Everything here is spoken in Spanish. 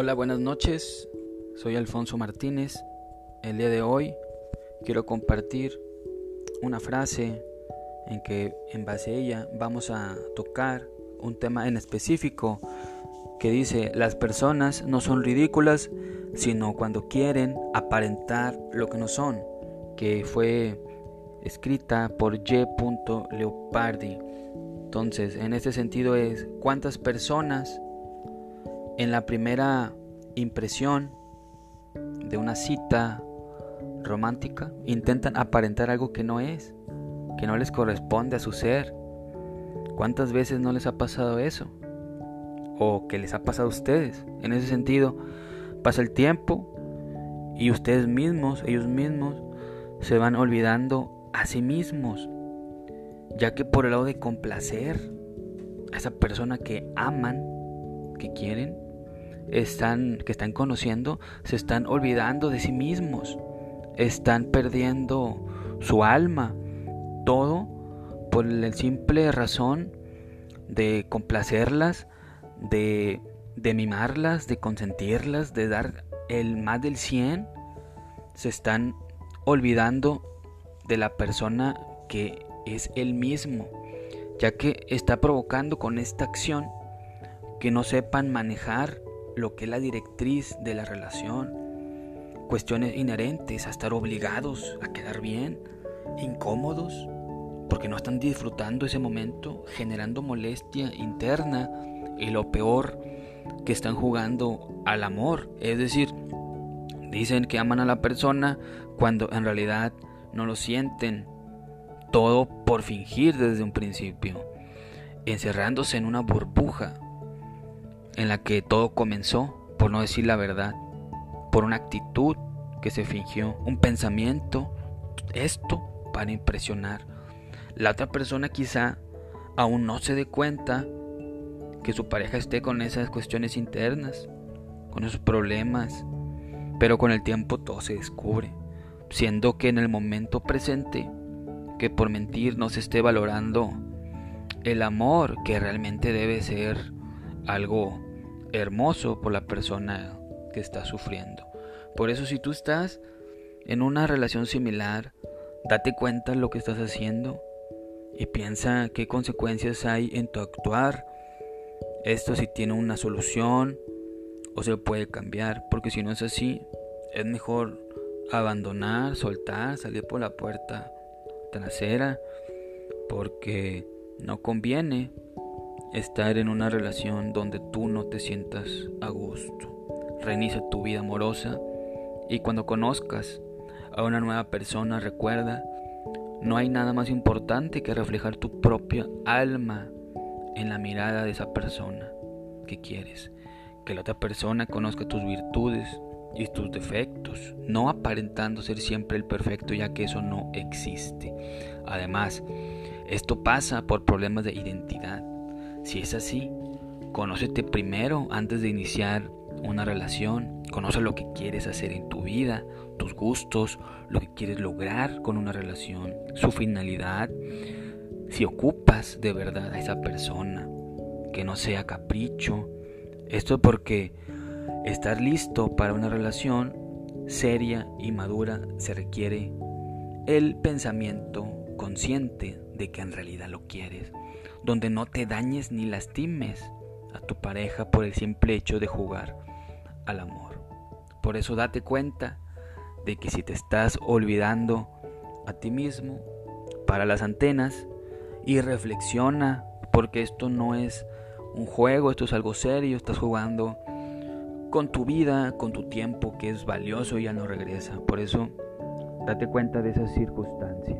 Hola, buenas noches. Soy Alfonso Martínez. El día de hoy quiero compartir una frase en que en base a ella vamos a tocar un tema en específico que dice, las personas no son ridículas, sino cuando quieren aparentar lo que no son, que fue escrita por J. Leopardi. Entonces, en este sentido es, ¿cuántas personas en la primera impresión de una cita romántica intentan aparentar algo que no es, que no les corresponde a su ser. ¿Cuántas veces no les ha pasado eso? ¿O que les ha pasado a ustedes? En ese sentido, pasa el tiempo y ustedes mismos, ellos mismos, se van olvidando a sí mismos, ya que por el lado de complacer a esa persona que aman, que quieren, están, que están conociendo se están olvidando de sí mismos, están perdiendo su alma, todo por la simple razón de complacerlas, de, de mimarlas, de consentirlas, de dar el más del 100, se están olvidando de la persona que es el mismo, ya que está provocando con esta acción que no sepan manejar lo que es la directriz de la relación, cuestiones inherentes a estar obligados a quedar bien, incómodos, porque no están disfrutando ese momento, generando molestia interna y lo peor, que están jugando al amor, es decir, dicen que aman a la persona cuando en realidad no lo sienten, todo por fingir desde un principio, encerrándose en una burbuja en la que todo comenzó, por no decir la verdad, por una actitud que se fingió, un pensamiento, esto para impresionar. La otra persona quizá aún no se dé cuenta que su pareja esté con esas cuestiones internas, con esos problemas, pero con el tiempo todo se descubre, siendo que en el momento presente, que por mentir no se esté valorando el amor que realmente debe ser algo hermoso por la persona que está sufriendo. Por eso si tú estás en una relación similar, date cuenta de lo que estás haciendo y piensa qué consecuencias hay en tu actuar. Esto si tiene una solución o se puede cambiar, porque si no es así, es mejor abandonar, soltar, salir por la puerta trasera, porque no conviene estar en una relación donde tú no te sientas a gusto. Reinicia tu vida amorosa y cuando conozcas a una nueva persona recuerda, no hay nada más importante que reflejar tu propia alma en la mirada de esa persona que quieres. Que la otra persona conozca tus virtudes y tus defectos, no aparentando ser siempre el perfecto ya que eso no existe. Además, esto pasa por problemas de identidad si es así, conócete primero antes de iniciar una relación. Conoce lo que quieres hacer en tu vida, tus gustos, lo que quieres lograr con una relación, su finalidad. Si ocupas de verdad a esa persona, que no sea capricho. Esto es porque estar listo para una relación seria y madura se requiere el pensamiento consciente de que en realidad lo quieres donde no te dañes ni lastimes a tu pareja por el simple hecho de jugar al amor. Por eso date cuenta de que si te estás olvidando a ti mismo, para las antenas y reflexiona, porque esto no es un juego, esto es algo serio, estás jugando con tu vida, con tu tiempo que es valioso y ya no regresa. Por eso, date cuenta de esa circunstancia.